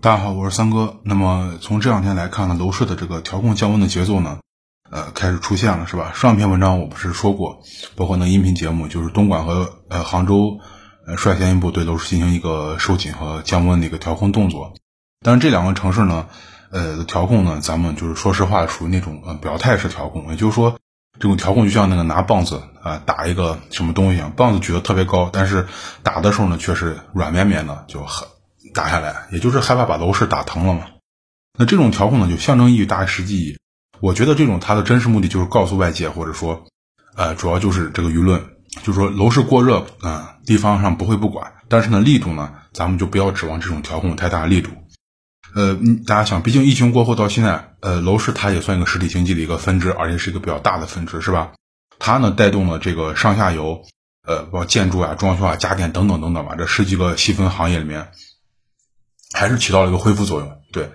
大家好，我是三哥。那么从这两天来看呢，楼市的这个调控降温的节奏呢，呃，开始出现了，是吧？上篇文章我不是说过，包括那音频节目，就是东莞和呃杭州，呃率先一步对楼市进行一个收紧和降温的一个调控动作。但是这两个城市呢，呃，调控呢，咱们就是说实话，属于那种呃表态式调控，也就是说，这种调控就像那个拿棒子啊打一个什么东西，棒子举得特别高，但是打的时候呢，却是软绵绵的，就很。打下来，也就是害怕把楼市打疼了嘛。那这种调控呢，就象征意义大于实际意义。我觉得这种它的真实目的就是告诉外界，或者说，呃，主要就是这个舆论，就是说楼市过热啊，地方上不会不管，但是呢，力度呢，咱们就不要指望这种调控太大力度。呃，大家想，毕竟疫情过后到现在，呃，楼市它也算一个实体经济的一个分支，而且是一个比较大的分支，是吧？它呢，带动了这个上下游，呃，包括建筑啊、装修啊、家电等等等等吧，这十几个细分行业里面。还是起到了一个恢复作用，对。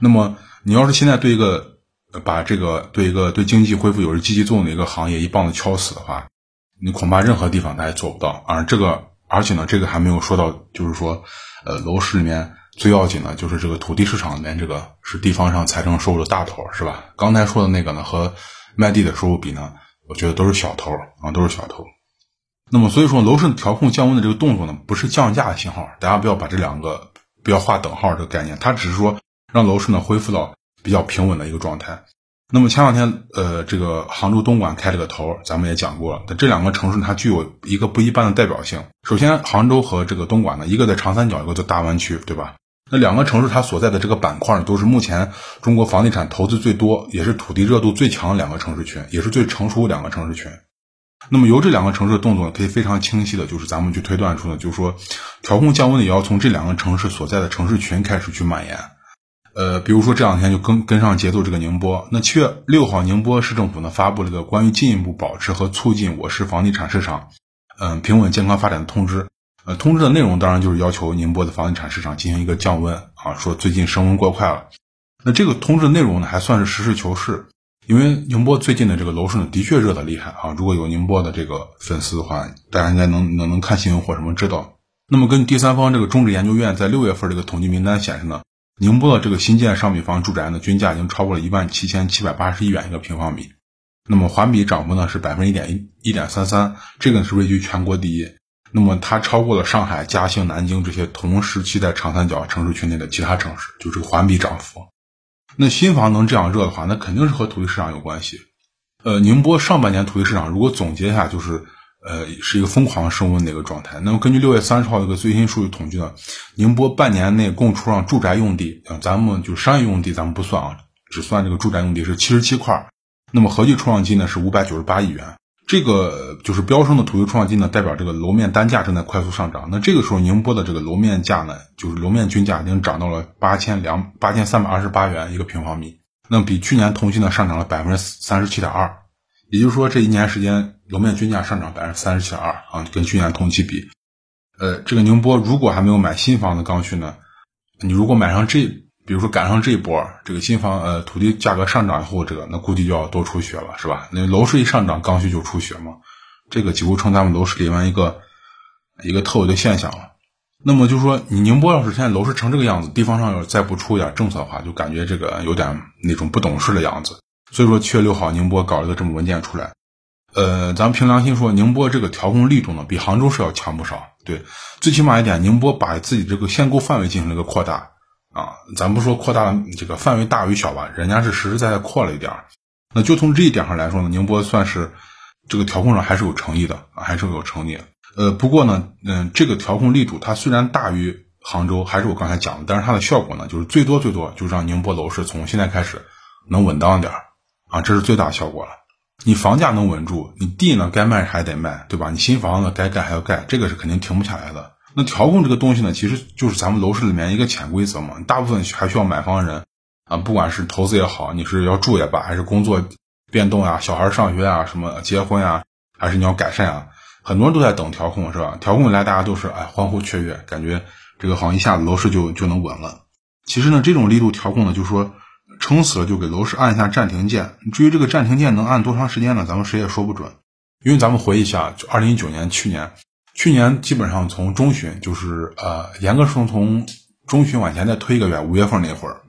那么你要是现在对一个把这个对一个对经济恢复有着积极作用的一个行业一棒子敲死的话，你恐怕任何地方他也做不到。而这个，而且呢，这个还没有说到，就是说，呃，楼市里面最要紧的就是这个土地市场里面，这个是地方上财政收入的大头，是吧？刚才说的那个呢，和卖地的收入比呢，我觉得都是小头啊，都是小头。那么所以说，楼市调控降温的这个动作呢，不是降价的信号，大家不要把这两个。不要画等号这个概念，它只是说让楼市呢恢复到比较平稳的一个状态。那么前两天，呃，这个杭州东莞开了个头，咱们也讲过了。这两个城市它具有一个不一般的代表性。首先，杭州和这个东莞呢，一个在长三角，一个在大湾区，对吧？那两个城市它所在的这个板块都是目前中国房地产投资最多，也是土地热度最强的两个城市群，也是最成熟两个城市群。那么由这两个城市的动作呢可以非常清晰的，就是咱们去推断出呢，就是说，调控降温的也要从这两个城市所在的城市群开始去蔓延。呃，比如说这两天就跟跟上节奏，这个宁波，那七月六号，宁波市政府呢发布了一个关于进一步保持和促进我市房地产市场，嗯，平稳健康发展的通知。呃，通知的内容当然就是要求宁波的房地产市场进行一个降温啊，说最近升温过快了。那这个通知内容呢，还算是实事求是。因为宁波最近的这个楼市呢，的确热的厉害啊！如果有宁波的这个粉丝的话，大家应该能能能看新闻或什么知道。那么根据第三方这个中指研究院在六月份这个统计名单显示呢，宁波的这个新建商品房住宅呢均价已经超过了一万七千七百八十一元一个平方米，那么环比涨幅呢是百分之一点一一点三三，这个是位居全国第一。那么它超过了上海、嘉兴、南京这些同时期在长三角城市群内的其他城市，就这个环比涨幅。那新房能这样热的话，那肯定是和土地市场有关系。呃，宁波上半年土地市场如果总结一下，就是呃是一个疯狂升温的一个状态。那么根据六月三十号一个最新数据统计呢，宁波半年内共出让住宅用地，啊，咱们就商业用地咱们不算啊，只算这个住宅用地是七十七块，那么合计出让金呢是五百九十八亿元。这个就是飙升的土地出让金呢，代表这个楼面单价正在快速上涨。那这个时候，宁波的这个楼面价呢，就是楼面均价已经涨到了八千两八千三百二十八元一个平方米，那比去年同期呢上涨了百分之三十七点二。也就是说，这一年时间楼面均价上涨百分之三十七点二啊，跟去年同期比，呃，这个宁波如果还没有买新房的刚需呢，你如果买上这。比如说赶上这一波，这个新房呃土地价格上涨以后，这个那估计就要多出血了，是吧？那楼市一上涨，刚需就出血嘛，这个几乎成咱们楼市里面一个一个特有的现象了。那么就说，你宁波要是现在楼市成这个样子，地方上要是再不出一点政策的话，就感觉这个有点那种不懂事的样子。所以说，七月六号宁波搞一个这么文件出来，呃，咱们凭良心说，宁波这个调控力度呢，比杭州是要强不少。对，最起码一点，宁波把自己这个限购范围进行了一个扩大。啊，咱不说扩大这个范围大与小吧，人家是实实在在扩了一点儿。那就从这一点上来说呢，宁波算是这个调控上还是有诚意的，还是有诚意。呃，不过呢，嗯，这个调控力度它虽然大于杭州，还是我刚才讲的，但是它的效果呢，就是最多最多就让宁波楼市从现在开始能稳当点儿啊，这是最大效果了。你房价能稳住，你地呢该卖还得卖，对吧？你新房子该盖还要盖，这个是肯定停不下来的。那调控这个东西呢，其实就是咱们楼市里面一个潜规则嘛。大部分还需要买房人啊，不管是投资也好，你是要住也罢，还是工作变动呀、小孩上学啊、什么结婚啊，还是你要改善啊，很多人都在等调控，是吧？调控来，大家都是哎欢呼雀跃，感觉这个好像一下子楼市就就能稳了。其实呢，这种力度调控呢，就是说撑死了就给楼市按一下暂停键。至于这个暂停键能按多长时间呢？咱们谁也说不准。因为咱们回忆一下，就二零一九年去年。去年基本上从中旬就是呃，严格说从中旬往前再推一个月，五月份那会儿，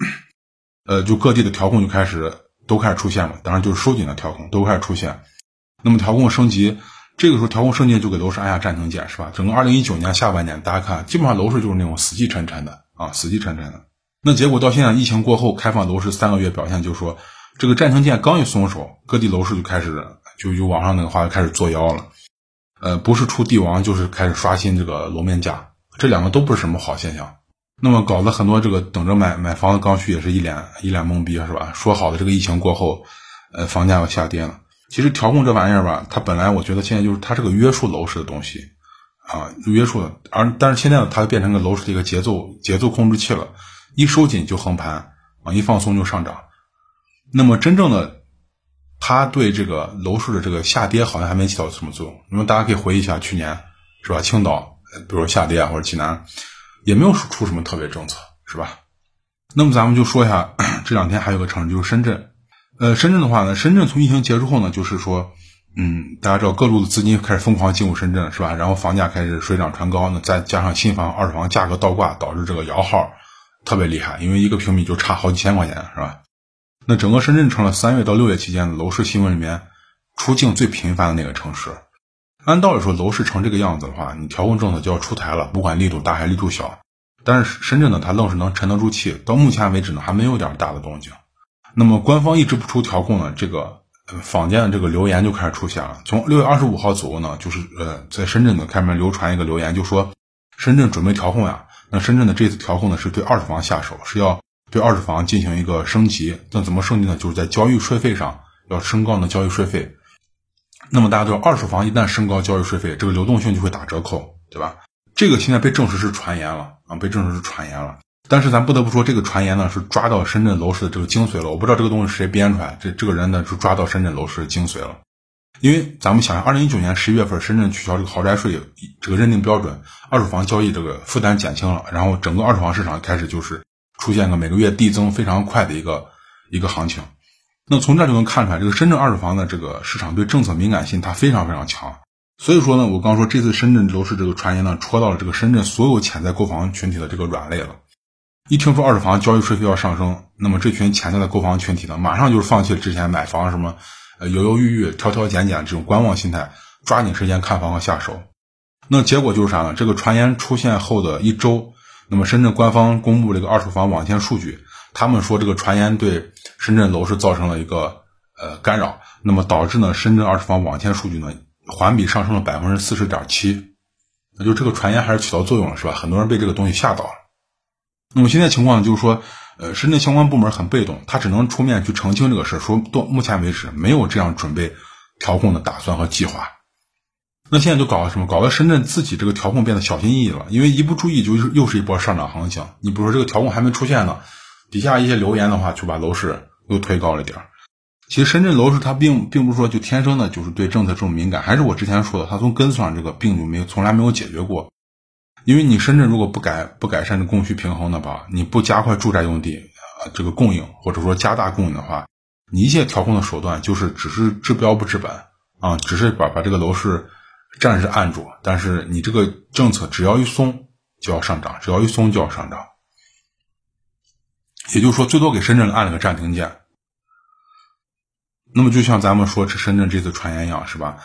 呃，就各地的调控就开始都开始出现了，当然就是收紧的调控都开始出现。那么调控升级，这个时候调控升级就给楼市按下暂停键，是吧？整个二零一九年下半年，大家看，基本上楼市就是那种死气沉沉的啊，死气沉沉的。那结果到现在疫情过后开放楼市三个月，表现就是说，这个暂停键刚一松手，各地楼市就开始就有网上那个话就开始作妖了，呃，不是出帝王就是开始刷新这个楼面价，这两个都不是什么好现象。那么搞得很多这个等着买买房的刚需也是一脸一脸懵逼，是吧？说好的这个疫情过后，呃，房价要下跌了。其实调控这玩意儿吧，它本来我觉得现在就是它是个约束楼市的东西，啊，约束的。而但是现在呢，它变成个楼市的一个节奏节奏控制器了。一收紧就横盘，啊，一放松就上涨。那么真正的，它对这个楼市的这个下跌好像还没起到什么作用。那么大家可以回忆一下去年，是吧？青岛，比如说下跌啊，或者济南，也没有出什么特别政策，是吧？那么咱们就说一下，这两天还有个城市就是深圳。呃，深圳的话呢，深圳从疫情结束后呢，就是说，嗯，大家知道各路的资金开始疯狂进入深圳，是吧？然后房价开始水涨船高，那再加上新房、二手房价格倒挂，导致这个摇号特别厉害，因为一个平米就差好几千块钱，是吧？那整个深圳成了三月到六月期间楼市新闻里面出境最频繁的那个城市。按道理说，楼市成这个样子的话，你调控政策就要出台了，不管力度大还力度小。但是深圳呢，它愣是能沉得住气，到目前为止呢，还没有点大的动静。那么官方一直不出调控呢，这个坊间的这个留言就开始出现了。从六月二十五号左右呢，就是呃，在深圳的开门流传一个留言，就说深圳准备调控呀。那深圳的这次调控呢，是对二手房下手，是要对二手房进行一个升级。那怎么升级呢？就是在交易税费上要升高呢交易税费。那么大家都知道，二手房一旦升高交易税费，这个流动性就会打折扣，对吧？这个现在被证实是传言了啊，被证实是传言了。但是咱不得不说，这个传言呢是抓到深圳楼市的这个精髓了。我不知道这个东西谁编出来，这这个人呢就抓到深圳楼市的精髓了。因为咱们想想，二零一九年十一月份，深圳取消这个豪宅税这个认定标准，二手房交易这个负担减轻了，然后整个二手房市场开始就是出现个每个月递增非常快的一个一个行情。那从这就能看出来，这个深圳二手房的这个市场对政策敏感性它非常非常强。所以说呢，我刚说这次深圳楼市这个传言呢，戳到了这个深圳所有潜在购房群体的这个软肋了。一听说二手房交易税费要上升，那么这群潜在的购房群体呢，马上就是放弃了之前买房什么，呃，犹犹豫豫、挑挑拣拣这种观望心态，抓紧时间看房和下手。那结果就是啥呢？这个传言出现后的一周，那么深圳官方公布这个二手房网签数据，他们说这个传言对深圳楼市造成了一个呃干扰，那么导致呢深圳二手房网签数据呢环比上升了百分之四十点七，那就这个传言还是起到作用了，是吧？很多人被这个东西吓到了。那么现在情况就是说，呃，深圳相关部门很被动，他只能出面去澄清这个事，说到目前为止没有这样准备调控的打算和计划。那现在就搞什么？搞得深圳自己这个调控变得小心翼翼了，因为一不注意就是又是一波上涨行情。你比如说这个调控还没出现呢，底下一些留言的话就把楼市又推高了点儿。其实深圳楼市它并并不是说就天生的就是对政策这么敏感，还是我之前说的，它从根上这个病就没有从来没有解决过。因为你深圳如果不改不改善这供需平衡的话，你不加快住宅用地啊这个供应，或者说加大供应的话，你一切调控的手段就是只是治标不治本啊，只是把把这个楼市暂时按住。但是你这个政策只要一松就要上涨，只要一松就要上涨。也就是说，最多给深圳按了个暂停键。那么就像咱们说这深圳这次传言一样，是吧？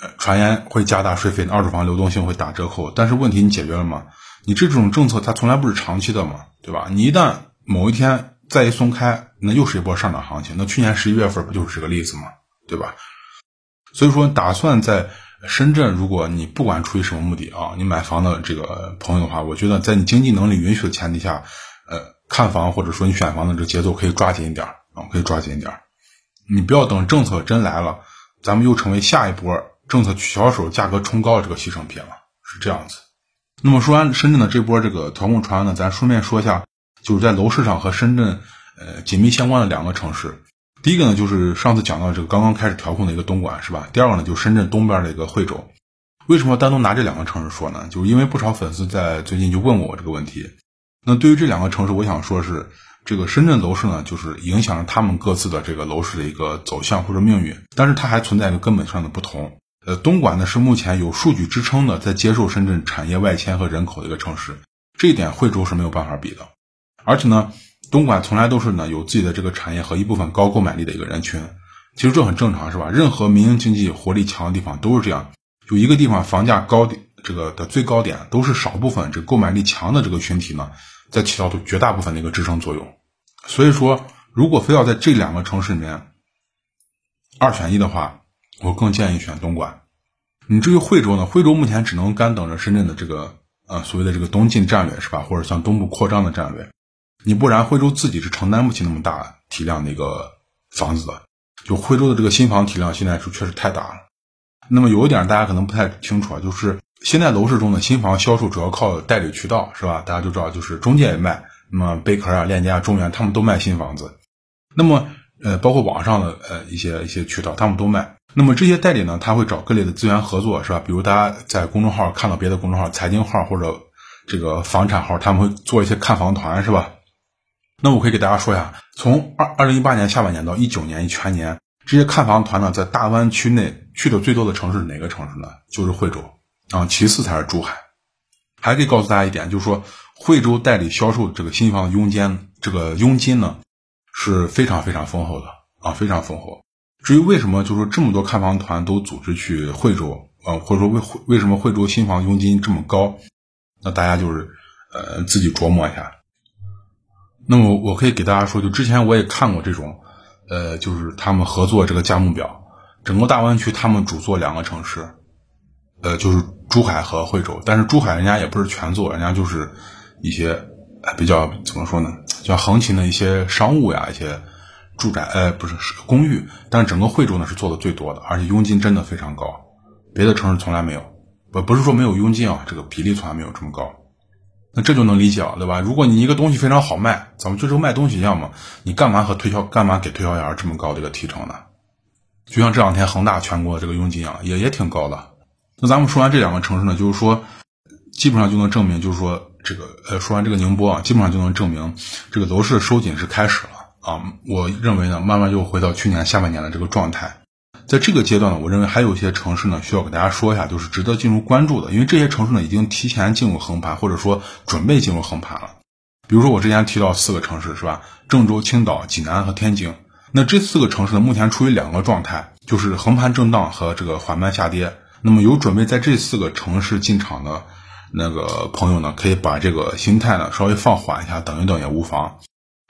呃传言会加大税费，二手房流动性会打折扣，但是问题你解决了吗？你这种政策它从来不是长期的嘛，对吧？你一旦某一天再一松开，那又是一波上涨行情。那去年十一月份不就是这个例子吗？对吧？所以说，打算在深圳，如果你不管出于什么目的啊，你买房的这个朋友的话，我觉得在你经济能力允许的前提下，呃，看房或者说你选房的这节奏可以抓紧一点啊，可以抓紧一点。你不要等政策真来了，咱们又成为下一波。政策取消时候价格冲高的这个牺牲品了，是这样子。那么说完深圳的这波这个调控传呢，咱顺便说一下，就是在楼市上和深圳呃紧密相关的两个城市。第一个呢，就是上次讲到这个刚刚开始调控的一个东莞，是吧？第二个呢，就是深圳东边的一个惠州。为什么单独拿这两个城市说呢？就是因为不少粉丝在最近就问过我这个问题。那对于这两个城市，我想说是这个深圳楼市呢，就是影响了他们各自的这个楼市的一个走向或者命运，但是它还存在一个根本上的不同。呃，东莞呢是目前有数据支撑的，在接受深圳产业外迁和人口的一个城市。这一点惠州是没有办法比的。而且呢，东莞从来都是呢有自己的这个产业和一部分高购买力的一个人群。其实这很正常，是吧？任何民营经济活力强的地方都是这样，就一个地方房价高点，这个的最高点都是少部分这个购买力强的这个群体呢，在起到的绝大部分的一个支撑作用。所以说，如果非要在这两个城市里面二选一的话，我更建议选东莞。你至于惠州呢？惠州目前只能干等着深圳的这个呃所谓的这个东进战略是吧？或者向东部扩张的战略。你不然惠州自己是承担不起那么大体量的一个房子的。就惠州的这个新房体量现在是确实太大了。那么有一点大家可能不太清楚啊，就是现在楼市中的新房销售主要靠代理渠道是吧？大家都知道，就是中介也卖，那么贝壳啊、链家、中原他们都卖新房子。那么呃，包括网上的呃一些一些渠道，他们都卖。那么这些代理呢，他会找各类的资源合作，是吧？比如大家在公众号看到别的公众号、财经号或者这个房产号，他们会做一些看房团，是吧？那我可以给大家说一下，从二二零一八年下半年到一九年一全年，这些看房团呢，在大湾区内去的最多的城市是哪个城市呢？就是惠州啊，其次才是珠海。还可以告诉大家一点，就是说惠州代理销售这个新房的佣金，这个佣金呢是非常非常丰厚的啊，非常丰厚。至于为什么就是说这么多看房团都组织去惠州啊，或者说为为什么惠州新房佣金这么高，那大家就是呃自己琢磨一下。那么我可以给大家说，就之前我也看过这种，呃，就是他们合作这个价目表，整个大湾区他们主做两个城市，呃，就是珠海和惠州。但是珠海人家也不是全做，人家就是一些比较怎么说呢，叫横琴的一些商务呀，一些住宅，呃，不是公寓。但是整个惠州呢是做的最多的，而且佣金真的非常高，别的城市从来没有，不不是说没有佣金啊，这个比例从来没有这么高。那这就能理解了，对吧？如果你一个东西非常好卖，咱们就是卖东西一样嘛，你干嘛和推销，干嘛给推销员这么高的一个提成呢？就像这两天恒大全国的这个佣金啊，也也挺高的。那咱们说完这两个城市呢，就是说，基本上就能证明，就是说这个，呃，说完这个宁波啊，基本上就能证明这个楼市收紧是开始了啊。我认为呢，慢慢又回到去年下半年的这个状态。在这个阶段呢，我认为还有一些城市呢需要给大家说一下，就是值得进入关注的，因为这些城市呢已经提前进入横盘，或者说准备进入横盘了。比如说我之前提到四个城市是吧？郑州、青岛、济南和天津。那这四个城市呢目前处于两个状态，就是横盘震荡和这个缓慢下跌。那么有准备在这四个城市进场的那个朋友呢，可以把这个心态呢稍微放缓一下，等一等也无妨。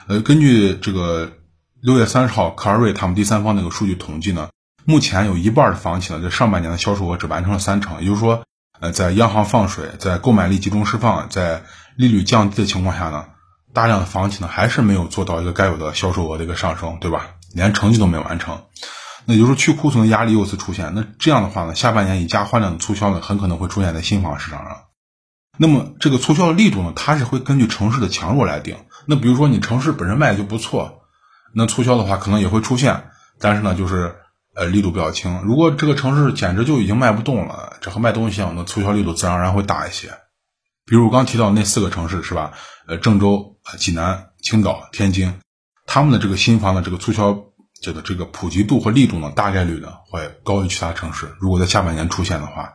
呃，根据这个六月三十号克尔瑞他们第三方那个数据统计呢。目前有一半的房企呢，在上半年的销售额只完成了三成，也就是说，呃，在央行放水、在购买力集中释放、在利率降低的情况下呢，大量的房企呢还是没有做到一个该有的销售额的一个上升，对吧？连成绩都没有完成，那也就是去库存的压力又次出现。那这样的话呢，下半年以价换量的促销呢，很可能会出现在新房市场上。那么这个促销的力度呢，它是会根据城市的强弱来定。那比如说你城市本身卖的就不错，那促销的话可能也会出现，但是呢，就是。呃，力度比较轻。如果这个城市简直就已经卖不动了，这和卖东西一样，那促销力度自然而然会大一些。比如我刚提到那四个城市是吧？呃，郑州、济南、青岛、天津，他们的这个新房的这个促销这个这个普及度和力度呢，大概率呢会高于其他城市。如果在下半年出现的话，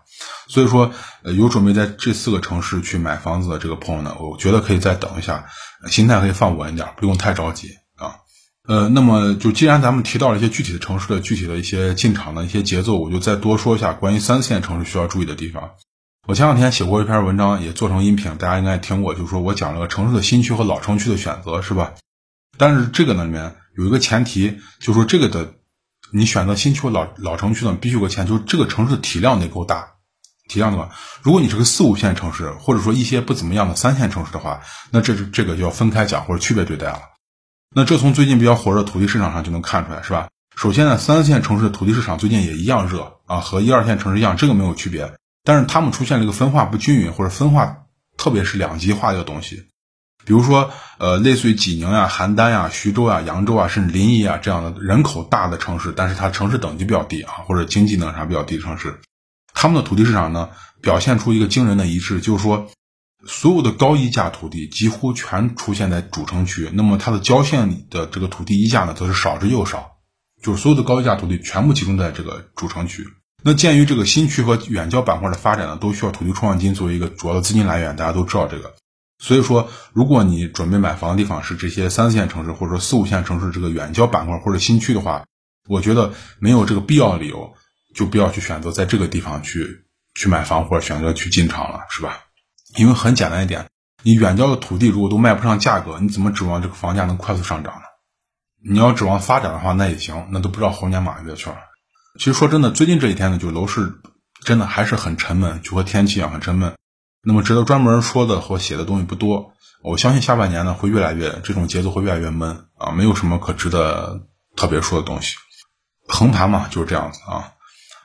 所以说，呃，有准备在这四个城市去买房子的这个朋友呢，我觉得可以再等一下，心态可以放稳一点，不用太着急。呃，那么就既然咱们提到了一些具体的城市的具体的一些进场的一些节奏，我就再多说一下关于三四线城市需要注意的地方。我前两天写过一篇文章，也做成音频，大家应该听过，就是说我讲了个城市的新区和老城区的选择，是吧？但是这个呢里面有一个前提，就是说这个的你选择新区和老老城区呢，必须有个前提，就是这个城市的体量得够大，体量的话，如果你是个四五线城市，或者说一些不怎么样的三线城市的话，那这是这个就要分开讲或者区别对待了。那这从最近比较火热的土地市场上就能看出来，是吧？首先呢，三四线城市的土地市场最近也一样热啊，和一二线城市一样，这个没有区别。但是他们出现了一个分化不均匀或者分化，特别是两极化的一个东西。比如说，呃，类似于济宁呀、邯郸呀、徐州啊、扬州啊，甚至临沂啊这样的人口大的城市，但是它城市等级比较低啊，或者经济能啥比较低的城市，他们的土地市场呢，表现出一个惊人的一致，就是说。所有的高溢价土地几乎全出现在主城区，那么它的郊县里的这个土地溢价呢，则是少之又少，就是所有的高溢价土地全部集中在这个主城区。那鉴于这个新区和远郊板块的发展呢，都需要土地出让金作为一个主要的资金来源，大家都知道这个。所以说，如果你准备买房的地方是这些三四线城市或者说四五线城市这个远郊板块或者新区的话，我觉得没有这个必要理由，就不要去选择在这个地方去去买房或者选择去进场了，是吧？因为很简单一点，你远郊的土地如果都卖不上价格，你怎么指望这个房价能快速上涨呢？你要指望发展的话，那也行，那都不知道猴年马月去了。其实说真的，最近这几天呢，就楼市真的还是很沉闷，就和天气一样很沉闷。那么值得专门说的和写的东西不多，我相信下半年呢会越来越这种节奏会越来越闷啊，没有什么可值得特别说的东西。横盘嘛就是这样子啊。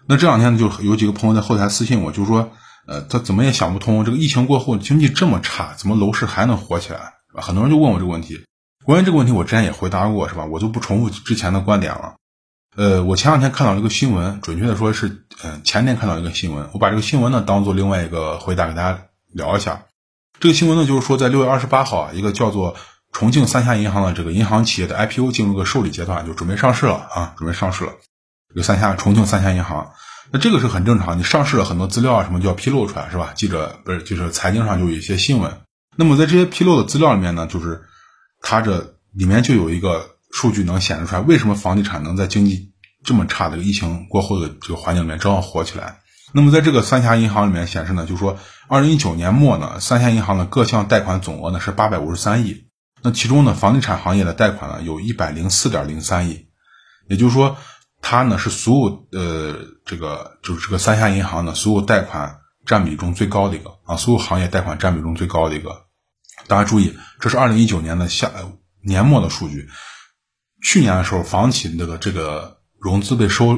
那这两天呢就有几个朋友在后台私信我，就说呃他怎么也想不通，这个疫情过后经济这么差，怎么楼市还能火起来？很多人就问我这个问题。关于这个问题我之前也回答过是吧？我就不重复之前的观点了。呃，我前两天看到一个新闻，准确的说是，呃，前天看到一个新闻，我把这个新闻呢当做另外一个回答给大家聊一下。这个新闻呢就是说，在六月二十八号啊，一个叫做重庆三峡银行的这个银行企业的 IPO 进入个受理阶段，就准备上市了啊，准备上市了。这个三峡重庆三峡银行，那这个是很正常，你上市了很多资料啊什么就要披露出来是吧？记者不是就是财经上就有一些新闻。那么在这些披露的资料里面呢，就是它这里面就有一个。数据能显示出来，为什么房地产能在经济这么差的疫情过后的这个环境里面正好火起来？那么在这个三峡银行里面显示呢，就是说，二零一九年末呢，三峡银行的各项贷款总额呢是八百五十三亿，那其中呢，房地产行业的贷款呢有一百零四点零三亿，也就是说，它呢是所有呃这个就是这个三峡银行的所有贷款占比中最高的一个啊，所有行业贷款占比中最高的一个。大家注意，这是二零一九年的下年末的数据。去年的时候，房企这个这个融资被收，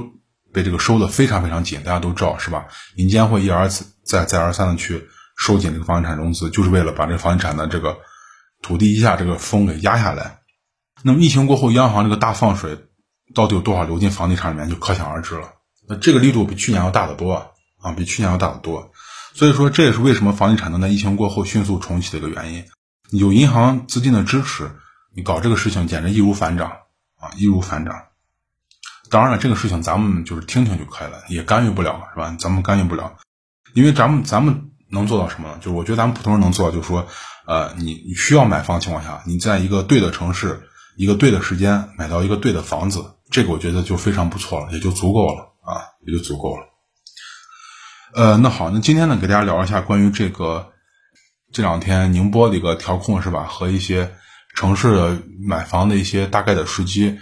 被这个收的非常非常紧，大家都知道是吧？银监会一而再再而三的去收紧这个房地产融资，就是为了把这个房地产的这个土地一下这个风给压下来。那么疫情过后，央行这个大放水，到底有多少流进房地产里面，就可想而知了。那这个力度比去年要大得多啊，啊比去年要大得多。所以说，这也是为什么房地产能在疫情过后迅速重启的一个原因。有银行资金的支持，你搞这个事情简直易如反掌啊。易如反掌。当然了，这个事情咱们就是听听就可以了，也干预不了，是吧？咱们干预不了，因为咱们咱们能做到什么呢？就是我觉得咱们普通人能做到，就是说，呃，你你需要买房的情况下，你在一个对的城市，一个对的时间买到一个对的房子，这个我觉得就非常不错了，也就足够了啊，也就足够了。呃，那好，那今天呢，给大家聊一下关于这个这两天宁波的一个调控，是吧？和一些。城市的买房的一些大概的时机，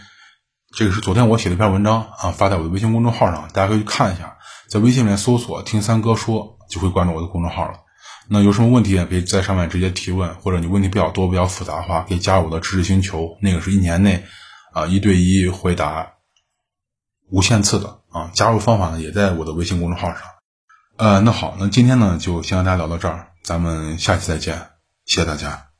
这个是昨天我写的一篇文章啊，发在我的微信公众号上，大家可以去看一下，在微信里面搜索“听三哥说”就会关注我的公众号了。那有什么问题也可以在上面直接提问，或者你问题比较多、比较复杂的话，可以加入我的知识星球，那个是一年内啊一对一回答无限次的啊。加入方法呢也在我的微信公众号上。呃，那好，那今天呢就先和大家聊到这儿，咱们下期再见，谢谢大家。